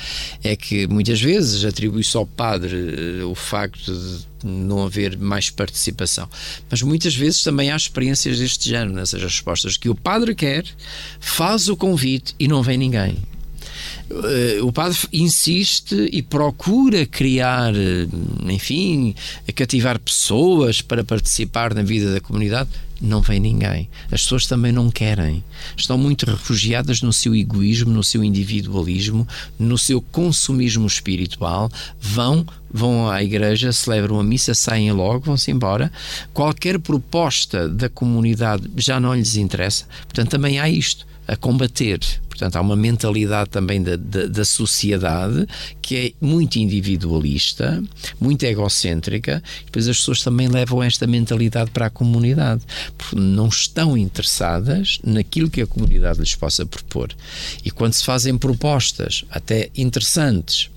é que muitas vezes atribui-se ao padre eh, o facto de não haver mais participação. Mas muitas vezes também há experiências deste género nessas respostas, que o padre quer, faz o convite e não vem ninguém. Eh, o padre insiste e procura criar, eh, enfim, cativar pessoas para participar na vida da comunidade. Não vem ninguém. As pessoas também não querem. Estão muito refugiadas no seu egoísmo, no seu individualismo, no seu consumismo espiritual. Vão, vão à igreja, celebram a missa, saem logo, vão-se embora. Qualquer proposta da comunidade já não lhes interessa. Portanto, também há isto a combater. Portanto, há uma mentalidade também da, da, da, sociedade que é muito individualista, muito egocêntrica, e depois as pessoas também levam esta mentalidade para a comunidade, porque não estão interessadas naquilo que a comunidade lhes possa propor. E quando se fazem propostas, até interessantes,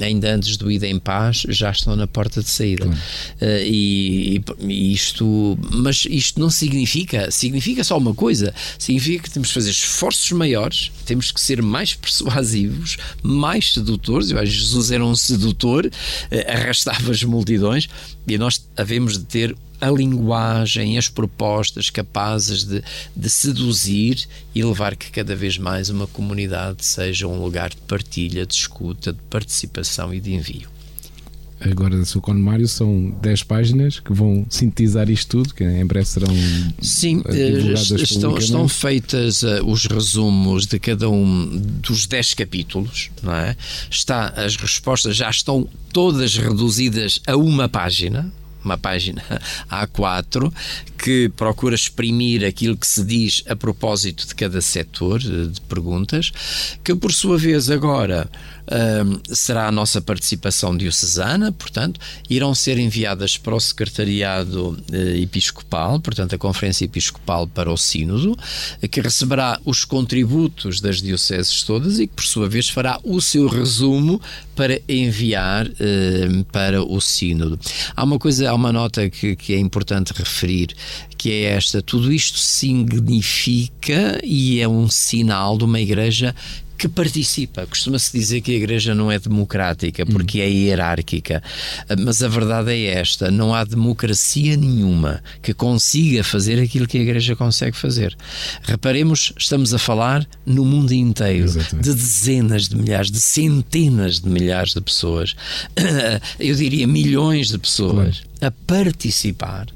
ainda antes do ida em paz, já estão na porta de saída. Uh, e, e, isto, mas isto não significa, significa só uma coisa: significa que temos que fazer esforços maiores, temos que ser mais persuasivos, mais sedutores. Eu acho que Jesus era um sedutor, uh, arrastava as multidões, e nós havemos de ter a linguagem, as propostas capazes de, de seduzir e levar que cada vez mais uma comunidade seja um lugar de partilha, de escuta, de participação e de envio. Agora, da Sucon Mário, são 10 páginas que vão sintetizar isto tudo, que em breve serão. Sim, eh, estão, estão feitas uh, os resumos de cada um dos 10 capítulos, não é? Está, as respostas já estão todas reduzidas a uma página, uma página A4 que procura exprimir aquilo que se diz a propósito de cada setor eh, de perguntas, que por sua vez agora um, será a nossa participação diocesana, portanto, irão ser enviadas para o Secretariado uh, Episcopal, portanto, a Conferência Episcopal para o Sínodo, que receberá os contributos das dioceses todas e que, por sua vez, fará o seu resumo para enviar uh, para o Sínodo. Há uma coisa, há uma nota que, que é importante referir, que é esta: tudo isto significa e é um sinal de uma igreja que participa. Costuma-se dizer que a Igreja não é democrática porque é hierárquica, mas a verdade é esta: não há democracia nenhuma que consiga fazer aquilo que a Igreja consegue fazer. Reparemos, estamos a falar no mundo inteiro Exatamente. de dezenas de milhares, de centenas de milhares de pessoas, *coughs* eu diria milhões de pessoas, a participar,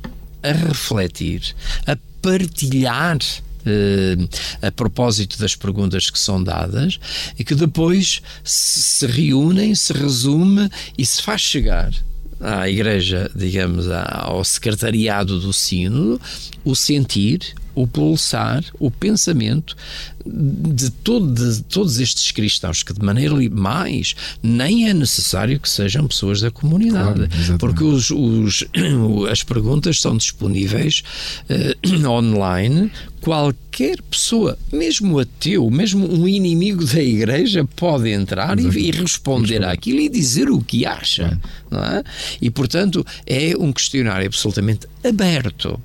a refletir, a partilhar uh, a propósito das perguntas que são dadas e que depois se reúnem, se resume e se faz chegar à Igreja, digamos, ao secretariado do Sínodo, o sentir, o pulsar, o pensamento de, todo, de todos estes cristãos que de maneira mais nem é necessário que sejam pessoas da comunidade claro, porque os, os, *clears throat* as perguntas são disponíveis uh, *clears throat* online qualquer pessoa, mesmo ateu, mesmo um inimigo da igreja, pode entrar e, e, responder àquilo e dizer o que acha. É? E, portanto, é um questionário absolutamente aberto.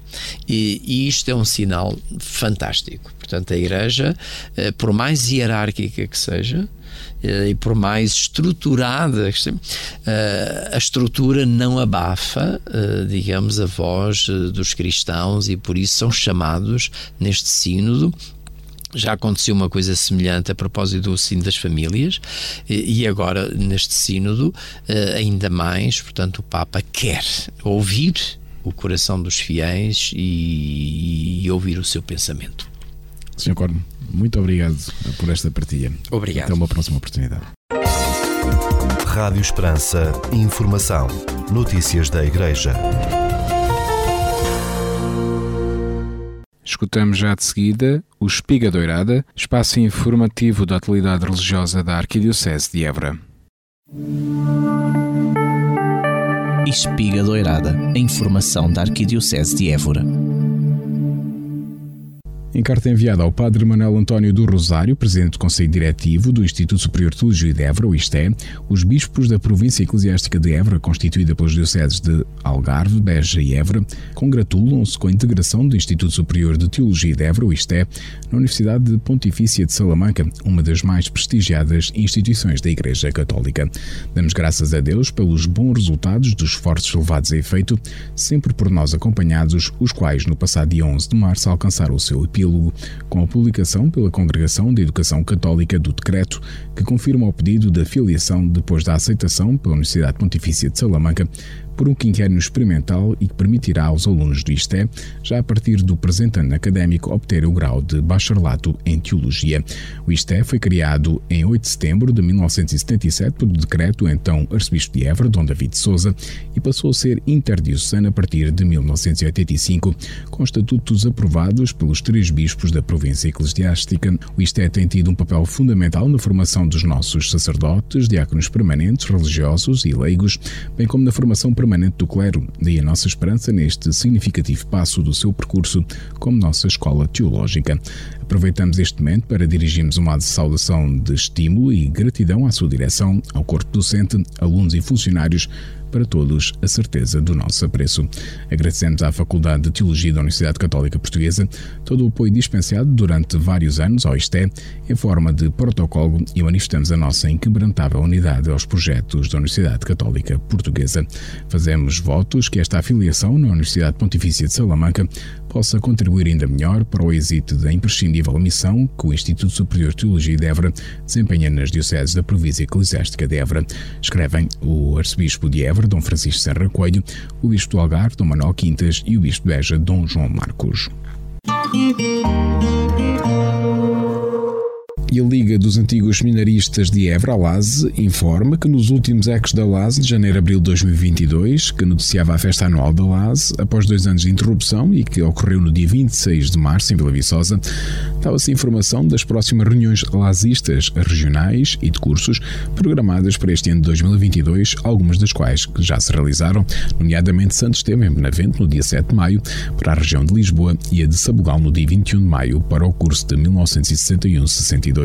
E, e isto é um sinal fantástico. Portanto, a igreja, eh, por mais hierárquica que seja, eh, e por mais estruturada eh, a estrutura não abafa, digamos, a voz dos cristãos e por isso são chamados neste sínodo já aconteceu uma coisa semelhante a propósito do sino das famílias e agora neste sínodo ainda mais, portanto o Papa quer ouvir o coração dos fiéis e, e ouvir o seu pensamento. Sr. Corno, muito obrigado por esta partilha. Obrigado. Até uma próxima oportunidade. Rádio Esperança. Informação. Notícias da Igreja. Escutamos já de seguida o Espiga Doirada, espaço informativo da atualidade religiosa da Arquidiocese de Évora. Espiga Doirada, a informação da Arquidiocese de Évora. Em carta enviada ao Padre Manuel António do Rosário, presidente do Conselho Diretivo do Instituto Superior de Teologia de Évora, o ISTE, os bispos da província eclesiástica de Évora, constituída pelos dioceses de Algarve, Beja e Évora, congratulam-se com a integração do Instituto Superior de Teologia de Évora, o ISTE, na Universidade Pontifícia de Salamanca, uma das mais prestigiadas instituições da Igreja Católica. Damos graças a Deus pelos bons resultados dos esforços levados a efeito, sempre por nós acompanhados, os quais no passado dia 11 de março alcançaram o seu epílogo epílogo, com a publicação pela Congregação de Educação Católica do decreto que confirma o pedido de filiação depois da aceitação pela Universidade Pontifícia de Salamanca por um quinquênio experimental e que permitirá aos alunos do ISTE, já a partir do presente ano académico, obter o grau de bacharelato em Teologia. O ISTE foi criado em 8 de setembro de 1977 por decreto então arcebispo de Évora, Dom David Souza, e passou a ser interdiocesano a partir de 1985, com estatutos aprovados pelos três bispos da província eclesiástica. O ISTE tem tido um papel fundamental na formação dos nossos sacerdotes, diáconos permanentes, religiosos e leigos, bem como na formação permanente do clero, daí a nossa esperança neste significativo passo do seu percurso como nossa escola teológica. Aproveitamos este momento para dirigirmos uma saudação de estímulo e gratidão à sua direção, ao corpo docente, alunos e funcionários para todos a certeza do nosso apreço. Agradecemos à Faculdade de Teologia da Universidade Católica Portuguesa todo o apoio dispensado durante vários anos ao ISTE em forma de protocolo e manifestamos a nossa inquebrantável unidade aos projetos da Universidade Católica Portuguesa. Fazemos votos que esta afiliação na Universidade Pontifícia de Salamanca possa contribuir ainda melhor para o êxito da imprescindível missão que o Instituto Superior de Teologia de Évora desempenha nas dioceses da província eclesiástica de Évora. Escrevem o arcebispo de Évora, Dom Francisco Serra Coelho, o bispo do Algarve, Dom Manuel Quintas e o bispo de Beja, Dom João Marcos. E a Liga dos Antigos Seminaristas de Évora, LASE, informa que nos últimos ecos da LASE, de janeiro a abril de 2022, que noticiava a festa anual da LASE, após dois anos de interrupção e que ocorreu no dia 26 de março em Vila Viçosa, dava-se informação das próximas reuniões lasistas regionais e de cursos programadas para este ano de 2022, algumas das quais já se realizaram, nomeadamente Santo Estevão em Benavente no dia 7 de maio para a região de Lisboa e a de Sabugal no dia 21 de maio para o curso de 1961-62.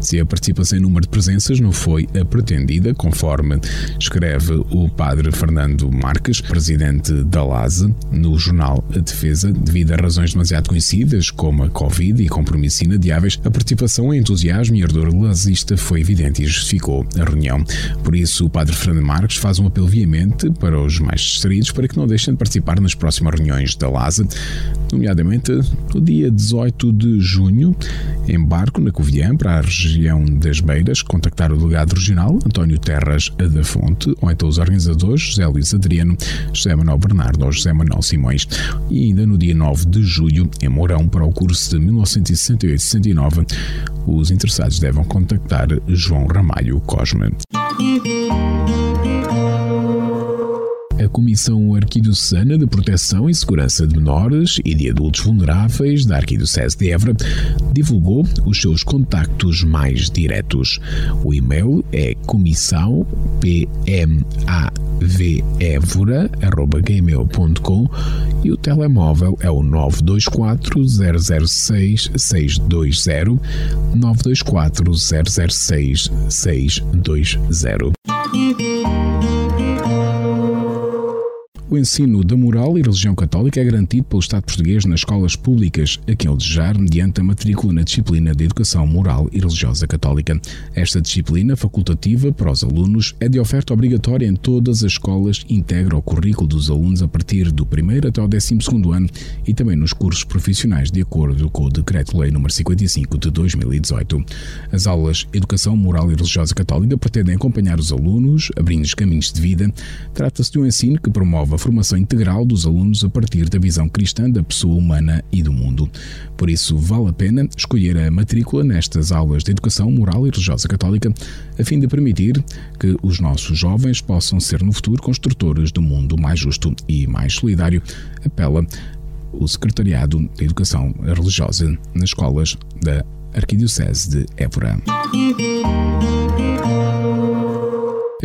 Se a participação em número de presenças não foi a pretendida, conforme escreve o padre Fernando Marques, presidente da LASE, no jornal A Defesa, devido a razões demasiado conhecidas, como a Covid e compromissos inadiáveis, a participação em entusiasmo e ardor lasista foi evidente e justificou a reunião. Por isso, o padre Fernando Marques faz um apelo veemente para os mais distraídos para que não deixem de participar nas próximas reuniões da LASE, nomeadamente no dia 18 de junho, em barco na Covilhã para a região das Beiras, contactar o delegado regional António Terras da Fonte ou então os organizadores José Luís Adriano, José Manuel Bernardo ou José Manuel Simões. E ainda no dia 9 de julho, em Mourão, para o curso de 1968-69, os interessados devem contactar João Ramalho Cosme. Comissão Arquidiocesana de Proteção e Segurança de Menores e de Adultos Vulneráveis da Arquidiocese de Évora divulgou os seus contactos mais diretos. O e-mail é comissão pmavevora.gmail.com e o telemóvel é o 924 006 620 924 006 620. O ensino da moral e religião católica é garantido pelo Estado português nas escolas públicas, a quem ele desejar, mediante a matrícula na disciplina de Educação Moral e Religiosa Católica. Esta disciplina, facultativa para os alunos, é de oferta obrigatória em todas as escolas integra o currículo dos alunos a partir do 1 até o 12 ano e também nos cursos profissionais, de acordo com o Decreto-Lei nº 55 de 2018. As aulas Educação Moral e Religiosa Católica pretendem acompanhar os alunos, abrindo os caminhos de vida. Trata-se de um ensino que promove a formação integral dos alunos a partir da visão cristã da pessoa humana e do mundo. Por isso, vale a pena escolher a matrícula nestas aulas de educação moral e religiosa católica, a fim de permitir que os nossos jovens possam ser no futuro construtores do mundo mais justo e mais solidário, apela o Secretariado de Educação Religiosa nas escolas da Arquidiocese de Évora.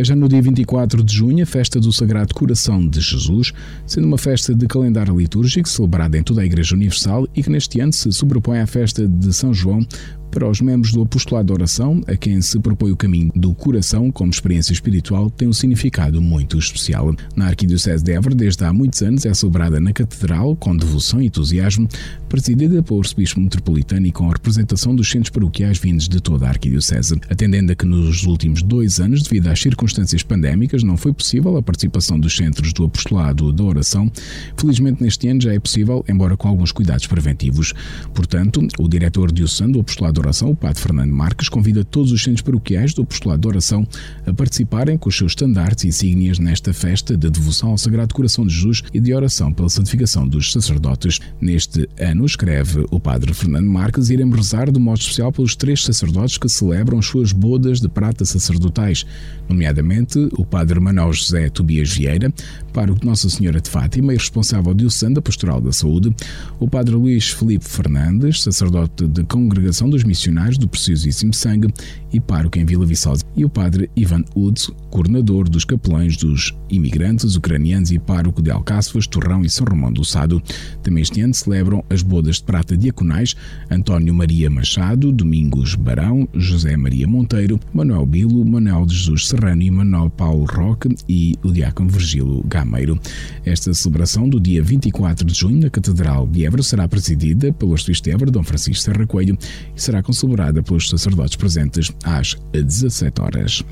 É já no dia 24 de junho a festa do Sagrado Coração de Jesus, sendo uma festa de calendário litúrgico celebrada em toda a Igreja Universal e que neste ano se sobrepõe à festa de São João, para os membros do apostolado de oração, a quem se propõe o caminho do coração como experiência espiritual, tem um significado muito especial. Na Arquidiocese de Évora, desde há muitos anos, é celebrada na Catedral com devoção e entusiasmo, presidida pelo Arcebispo Metropolitano e com a representação dos centros paroquiais vindos de toda a Arquidiocese. Atendendo a que nos últimos dois anos, devido às circunstâncias pandémicas, não foi possível a participação dos centros do apostolado da oração, felizmente neste ano já é possível, embora com alguns cuidados preventivos. Portanto, o diretor diocesano do apostolado de oração, o Padre Fernando Marques, convida todos os centros paroquiais do apostolado de oração a participarem com os seus estandartes e insígnias nesta festa de devoção ao Sagrado Coração de Jesus e de oração pela santificação dos sacerdotes. Neste ano, escreve o Padre Fernando Marques, iremos rezar de modo especial pelos três sacerdotes que celebram as suas bodas de prata sacerdotais, nomeadamente o Padre Manuel José Tobias Vieira, pároco de Nossa Senhora de Fátima e responsável diocesano da Pastoral da Saúde, o Padre Luís Felipe Fernandes, sacerdote de Congregação dos missionários do Preciosíssimo Sangue e pároco em Vila Viçosa, e o padre Ivan Uds, coordenador dos capelães dos imigrantes ucranianos e pároco de Alcáçovas, Torrão e São Romão do Sado. Também este ano celebram as bodas de prata diaconais António Maria Machado, Domingos Barão, José Maria Monteiro, Manuel Bilo, Manuel de Jesus Serrano e Manuel Paulo Roque e o diácono Virgílio Gameiro. Esta celebração do dia 24 de junho na Catedral de Évora será presidida pelo arcebispo de Évora, Dom Francisco Serra Coelho, e será celebrada pelos sacerdotes presentes às 17 horas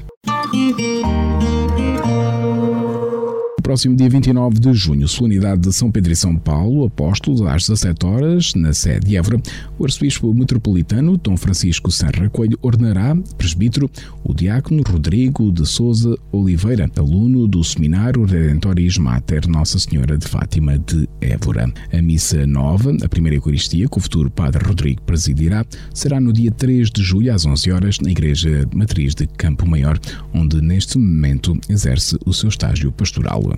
próximo dia 29 de junho, solenidade de São Pedro e São Paulo, apóstolos, às 17 horas, na sede de Évora, o arcebispo metropolitano Dom Francisco Serra Coelho ordenará presbítero o diácono Rodrigo de Souza Oliveira, aluno do Seminário Redentoris Mater Nossa Senhora de Fátima de Évora. A missa nova, a primeira Eucaristia, que o futuro Padre Rodrigo presidirá, será no dia 3 de julho, às 11 horas, na Igreja Matriz de Campo Maior, onde neste momento exerce o seu estágio pastoral.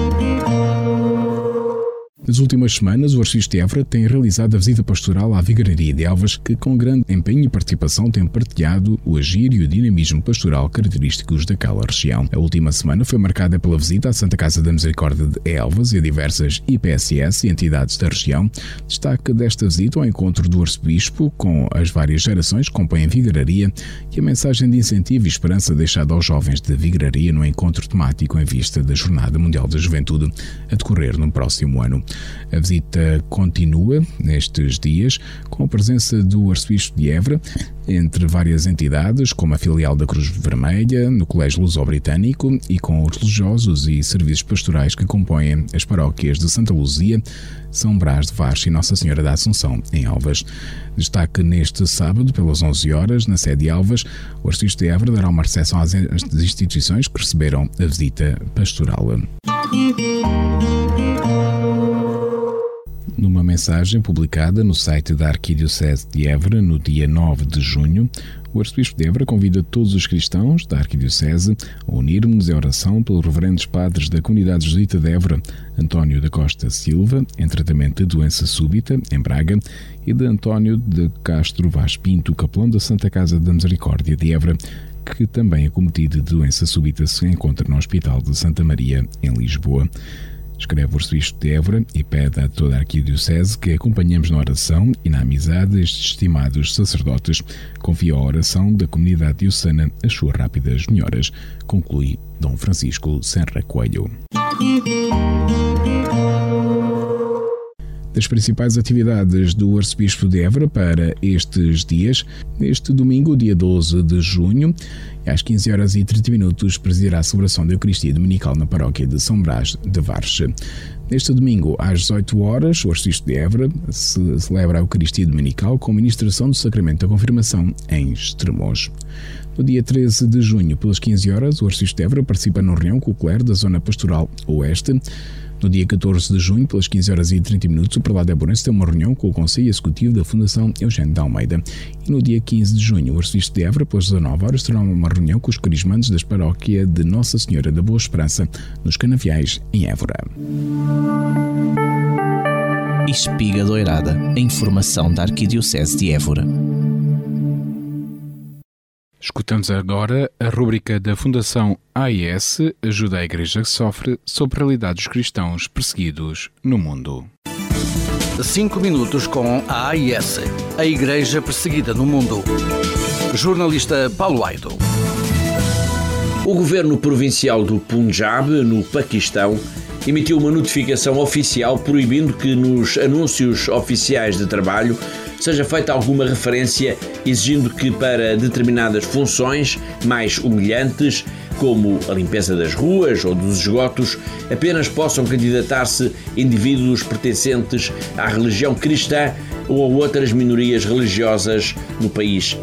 Nas últimas semanas, o Arcebispo de Évora tem realizado a visita pastoral à Vigararia de Elvas, que com grande empenho e participação tem partilhado o agir e o dinamismo pastoral característicos daquela região. A última semana foi marcada pela visita à Santa Casa da Misericórdia de Elvas e a diversas IPSS e entidades da região. Destaque desta visita ao encontro do Arcebispo com as várias gerações que compõem a Vigararia e a mensagem de incentivo e esperança deixada aos jovens de Vigararia no encontro temático em vista da Jornada Mundial da Juventude a decorrer no próximo ano. A visita continua nestes dias com a presença do Arcebispo de Évora, entre várias entidades, como a filial da Cruz Vermelha, no Colégio Luso-Britânico e com os religiosos e serviços pastorais que compõem as paróquias de Santa Luzia, São Brás de Vars e Nossa Senhora da Assunção, em Alvas. Destaque neste sábado, pelas 11 horas, na sede de Alvas, o Arcebispo de Évora dará uma recepção às instituições que receberam a visita pastoral. Numa mensagem publicada no site da Arquidiocese de Évora no dia 9 de junho, o Arcebispo de Évora convida todos os cristãos da Arquidiocese a unirmos em oração pelos reverendos padres da comunidade jesuíta de Évora, António da Costa Silva, em tratamento de doença súbita, em Braga, e de António de Castro Vaz Pinto, capelão da Santa Casa da Misericórdia de Évora, que também acometido de doença súbita se encontra no Hospital de Santa Maria, em Lisboa escreve o arcebispo de Évora e pede a toda a arquidiocese que acompanhemos na oração e na amizade estes estimados sacerdotes. Confia a oração da comunidade diocesana as suas rápidas melhoras, conclui Dom Francisco Serra Coelho das principais atividades do Arcebispo de Évora para estes dias. Neste domingo, dia 12 de junho, às 15 horas e 30 minutos, presidirá a celebração da Eucaristia Dominical na paróquia de São Brás de Varche. Neste domingo, às 18 horas, o Arcebispo de Évora se celebra a Eucaristia Dominical com ministração do Sacramento da Confirmação em Estremoz. No dia 13 de junho, pelas 15 horas, o Arcebispo de Évora participa numa reunião com o clero da Zona Pastoral Oeste no dia 14 de junho, pelas 15 horas e 30 minutos, o Prelado Aburense tem uma reunião com o Conselho Executivo da Fundação Eugênio de Almeida. E no dia 15 de junho, o Arcebispo de Évora, pelas 19 horas, terá uma reunião com os carismantes da paróquia de Nossa Senhora da Boa Esperança, nos Canaviais, em Évora. Espiga Doirada, a informação da Arquidiocese de Évora. Escutamos agora a rúbrica da Fundação AIS Ajuda a Igreja que Sofre sobre a realidade dos cristãos perseguidos no mundo. Cinco minutos com a AIS, a Igreja Perseguida no Mundo. Jornalista Paulo Aido. O governo provincial do Punjab, no Paquistão, emitiu uma notificação oficial proibindo que nos anúncios oficiais de trabalho seja feita alguma referência exigindo que para determinadas funções mais humilhantes, como a limpeza das ruas ou dos esgotos, apenas possam candidatar-se indivíduos pertencentes à religião cristã ou a outras minorias religiosas no país.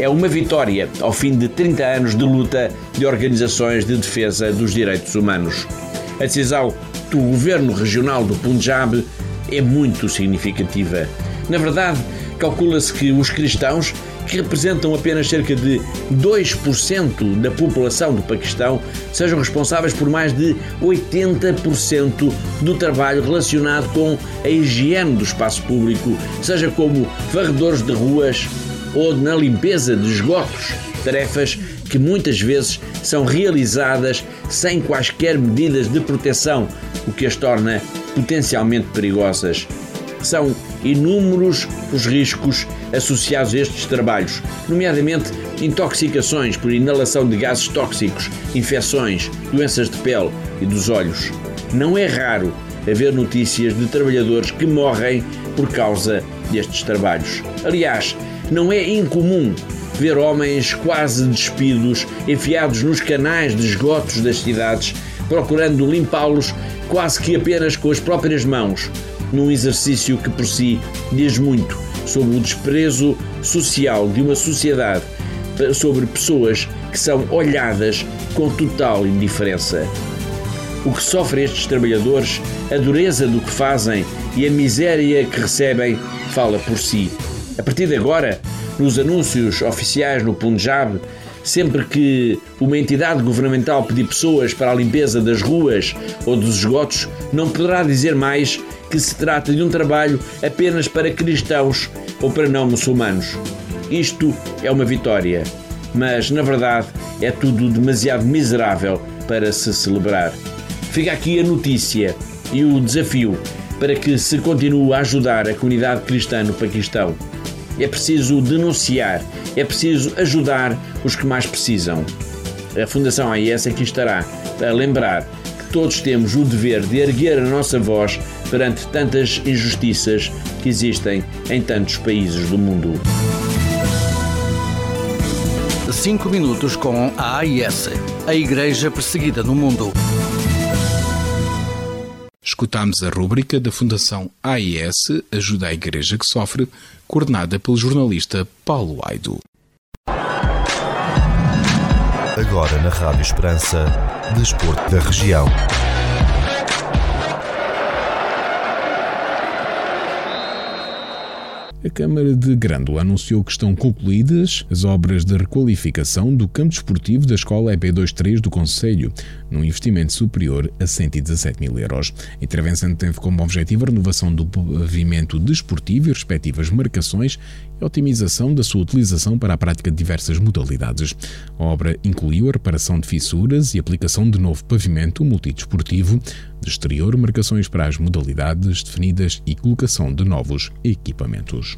É uma vitória ao fim de 30 anos de luta de organizações de defesa dos direitos humanos. A decisão do governo regional do Punjab é muito significativa. Na verdade, calcula-se que os cristãos, que representam apenas cerca de 2% da população do Paquistão, sejam responsáveis por mais de 80% do trabalho relacionado com a higiene do espaço público, seja como varredores de ruas ou na limpeza de esgotos, tarefas que muitas vezes são realizadas sem quaisquer medidas de proteção, o que as torna potencialmente perigosas. São inúmeros os riscos associados a estes trabalhos, nomeadamente intoxicações por inalação de gases tóxicos, infecções, doenças de pele e dos olhos. Não é raro haver notícias de trabalhadores que morrem por causa destes trabalhos. Aliás, não é incomum ver homens quase despidos, enfiados nos canais de esgotos das cidades, procurando limpá-los quase que apenas com as próprias mãos, num exercício que por si diz muito sobre o desprezo social de uma sociedade sobre pessoas que são olhadas com total indiferença. O que sofrem estes trabalhadores, a dureza do que fazem e a miséria que recebem fala por si. A partir de agora, nos anúncios oficiais no Punjab, sempre que uma entidade governamental pedir pessoas para a limpeza das ruas ou dos esgotos, não poderá dizer mais que se trata de um trabalho apenas para cristãos ou para não muçulmanos. Isto é uma vitória, mas na verdade é tudo demasiado miserável para se celebrar. Fica aqui a notícia e o desafio para que se continue a ajudar a comunidade cristã no Paquistão. É preciso denunciar, é preciso ajudar os que mais precisam. A Fundação AIS aqui estará para lembrar que todos temos o dever de erguer a nossa voz perante tantas injustiças que existem em tantos países do mundo. 5 minutos com a AIS, a Igreja Perseguida no Mundo. Escutámos a rúbrica da Fundação AIS Ajuda a Igreja que Sofre, coordenada pelo jornalista Paulo Aido. Agora na Rádio Esperança, Desporto da Região. A Câmara de Grândola anunciou que estão concluídas as obras de requalificação do campo desportivo da Escola EP23 do Conselho, num investimento superior a 117 mil euros. A intervenção teve como objetivo a renovação do pavimento desportivo e respectivas marcações e a otimização da sua utilização para a prática de diversas modalidades. A obra incluiu a reparação de fissuras e aplicação de novo pavimento multidesportivo, de exterior, marcações para as modalidades definidas e colocação de novos equipamentos.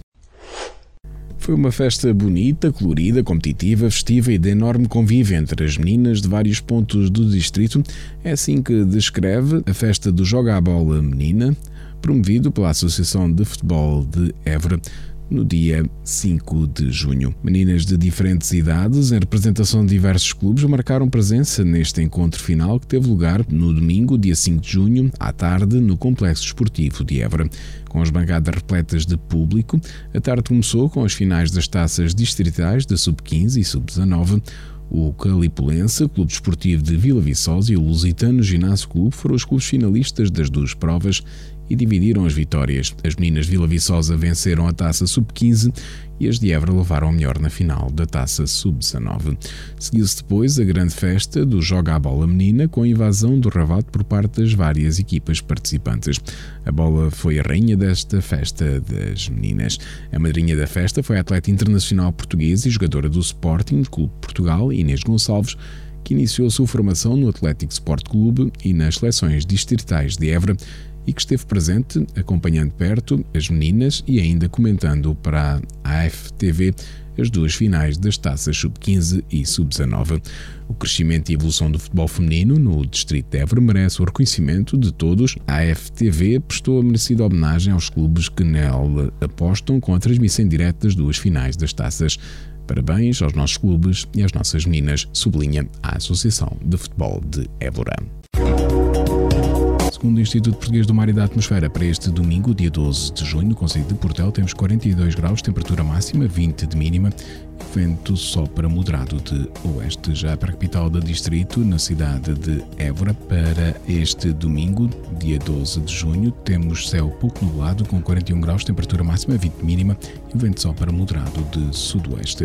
Foi uma festa bonita, colorida, competitiva, festiva e de enorme convívio entre as meninas de vários pontos do distrito. É assim que descreve a festa do Joga a Bola Menina, promovido pela Associação de Futebol de Évora no dia 5 de junho. Meninas de diferentes idades, em representação de diversos clubes, marcaram presença neste encontro final que teve lugar no domingo, dia 5 de junho, à tarde, no Complexo Esportivo de Évora. Com as bancadas repletas de público, a tarde começou com as finais das taças distritais da Sub-15 e Sub-19. O Calipulense, Clube Desportivo de Vila Viçosa e o Lusitano Ginásio Clube foram os clubes finalistas das duas provas e dividiram as vitórias. As meninas de Vila Viçosa venceram a taça sub-15 e as de Évora levaram o melhor na final da taça sub-19. Seguiu-se depois a grande festa do Joga a Bola Menina com a invasão do Ravato por parte das várias equipas participantes. A bola foi a rainha desta festa das meninas. A madrinha da festa foi a atleta internacional portuguesa e jogadora do Sporting Clube Portugal, Inês Gonçalves, que iniciou sua formação no Atlético Sport Clube e nas seleções distritais de Évora e que esteve presente acompanhando perto as meninas e ainda comentando para a AFTV as duas finais das taças sub-15 e sub-19. O crescimento e evolução do futebol feminino no Distrito de Évora merece o reconhecimento de todos. A AFTV prestou a merecida homenagem aos clubes que nela apostam com a transmissão direta das duas finais das taças. Parabéns aos nossos clubes e às nossas meninas, sublinha a Associação de Futebol de Évora. Segundo o Instituto Português do Mar e da Atmosfera, para este domingo, dia 12 de junho, no Conselho de Portel, temos 42 graus, temperatura máxima, 20 de mínima, vento sopra moderado de oeste. Já para a capital do distrito, na cidade de Évora, para este domingo, dia 12 de junho, temos céu pouco nublado, com 41 graus, temperatura máxima, 20 de mínima, e vento sopra moderado de sudoeste.